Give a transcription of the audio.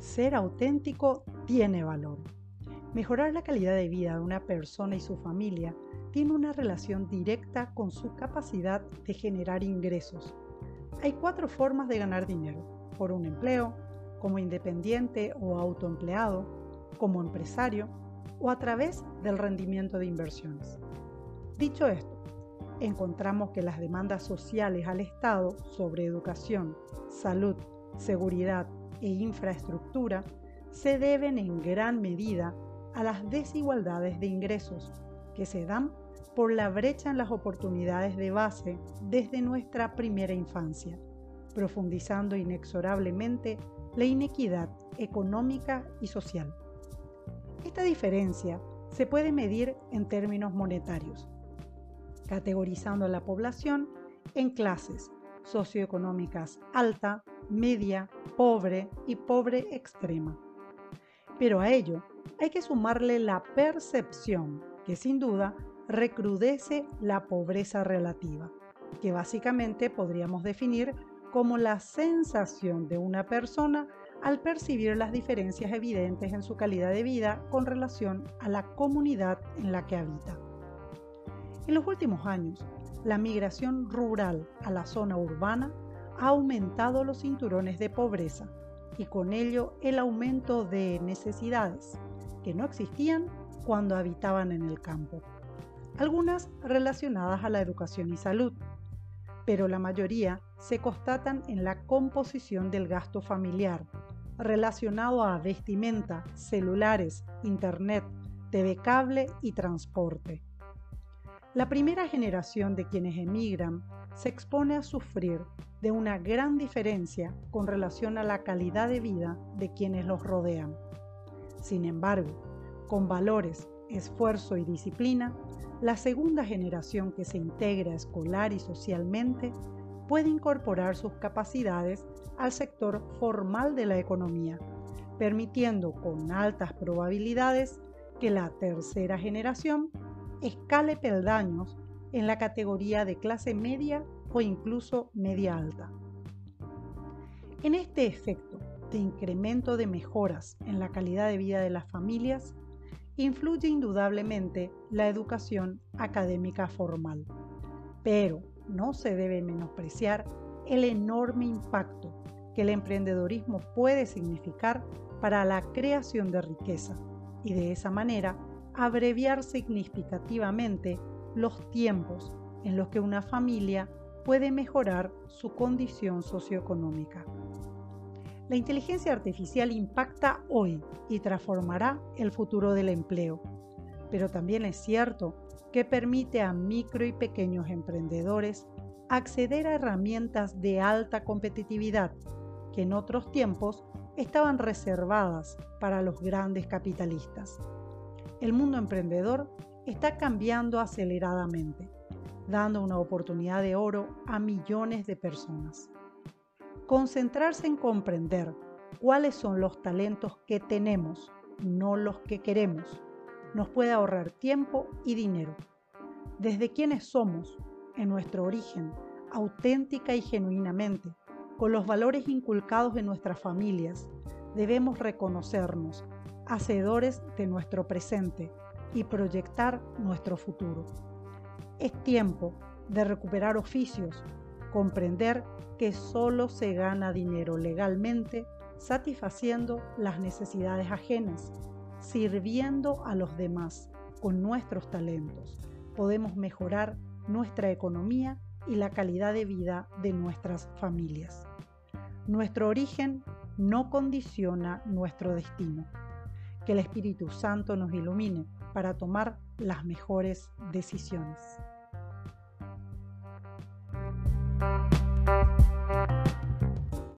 ser auténtico tiene valor. Mejorar la calidad de vida de una persona y su familia tiene una relación directa con su capacidad de generar ingresos. Hay cuatro formas de ganar dinero. Por un empleo, como independiente o autoempleado, como empresario o a través del rendimiento de inversiones. Dicho esto, encontramos que las demandas sociales al Estado sobre educación, salud, seguridad e infraestructura se deben en gran medida a las desigualdades de ingresos que se dan por la brecha en las oportunidades de base desde nuestra primera infancia, profundizando inexorablemente la inequidad económica y social. Esta diferencia se puede medir en términos monetarios, categorizando a la población en clases socioeconómicas alta, media, pobre y pobre extrema. Pero a ello hay que sumarle la percepción, que sin duda recrudece la pobreza relativa, que básicamente podríamos definir como la sensación de una persona al percibir las diferencias evidentes en su calidad de vida con relación a la comunidad en la que habita. En los últimos años, la migración rural a la zona urbana ha aumentado los cinturones de pobreza y con ello el aumento de necesidades que no existían cuando habitaban en el campo, algunas relacionadas a la educación y salud, pero la mayoría se constatan en la composición del gasto familiar, relacionado a vestimenta, celulares, internet, TV cable y transporte. La primera generación de quienes emigran se expone a sufrir de una gran diferencia con relación a la calidad de vida de quienes los rodean. Sin embargo, con valores, esfuerzo y disciplina, la segunda generación que se integra escolar y socialmente puede incorporar sus capacidades al sector formal de la economía, permitiendo con altas probabilidades que la tercera generación escale peldaños en la categoría de clase media o incluso media alta. En este efecto de incremento de mejoras en la calidad de vida de las familias, influye indudablemente la educación académica formal, pero no se debe menospreciar el enorme impacto que el emprendedorismo puede significar para la creación de riqueza y de esa manera abreviar significativamente los tiempos en los que una familia puede mejorar su condición socioeconómica. La inteligencia artificial impacta hoy y transformará el futuro del empleo, pero también es cierto que permite a micro y pequeños emprendedores acceder a herramientas de alta competitividad que en otros tiempos estaban reservadas para los grandes capitalistas. El mundo emprendedor está cambiando aceleradamente dando una oportunidad de oro a millones de personas. Concentrarse en comprender cuáles son los talentos que tenemos, no los que queremos, nos puede ahorrar tiempo y dinero. Desde quienes somos, en nuestro origen, auténtica y genuinamente, con los valores inculcados en nuestras familias, debemos reconocernos, hacedores de nuestro presente y proyectar nuestro futuro. Es tiempo de recuperar oficios, comprender que solo se gana dinero legalmente satisfaciendo las necesidades ajenas, sirviendo a los demás con nuestros talentos. Podemos mejorar nuestra economía y la calidad de vida de nuestras familias. Nuestro origen no condiciona nuestro destino. Que el Espíritu Santo nos ilumine para tomar las mejores decisiones.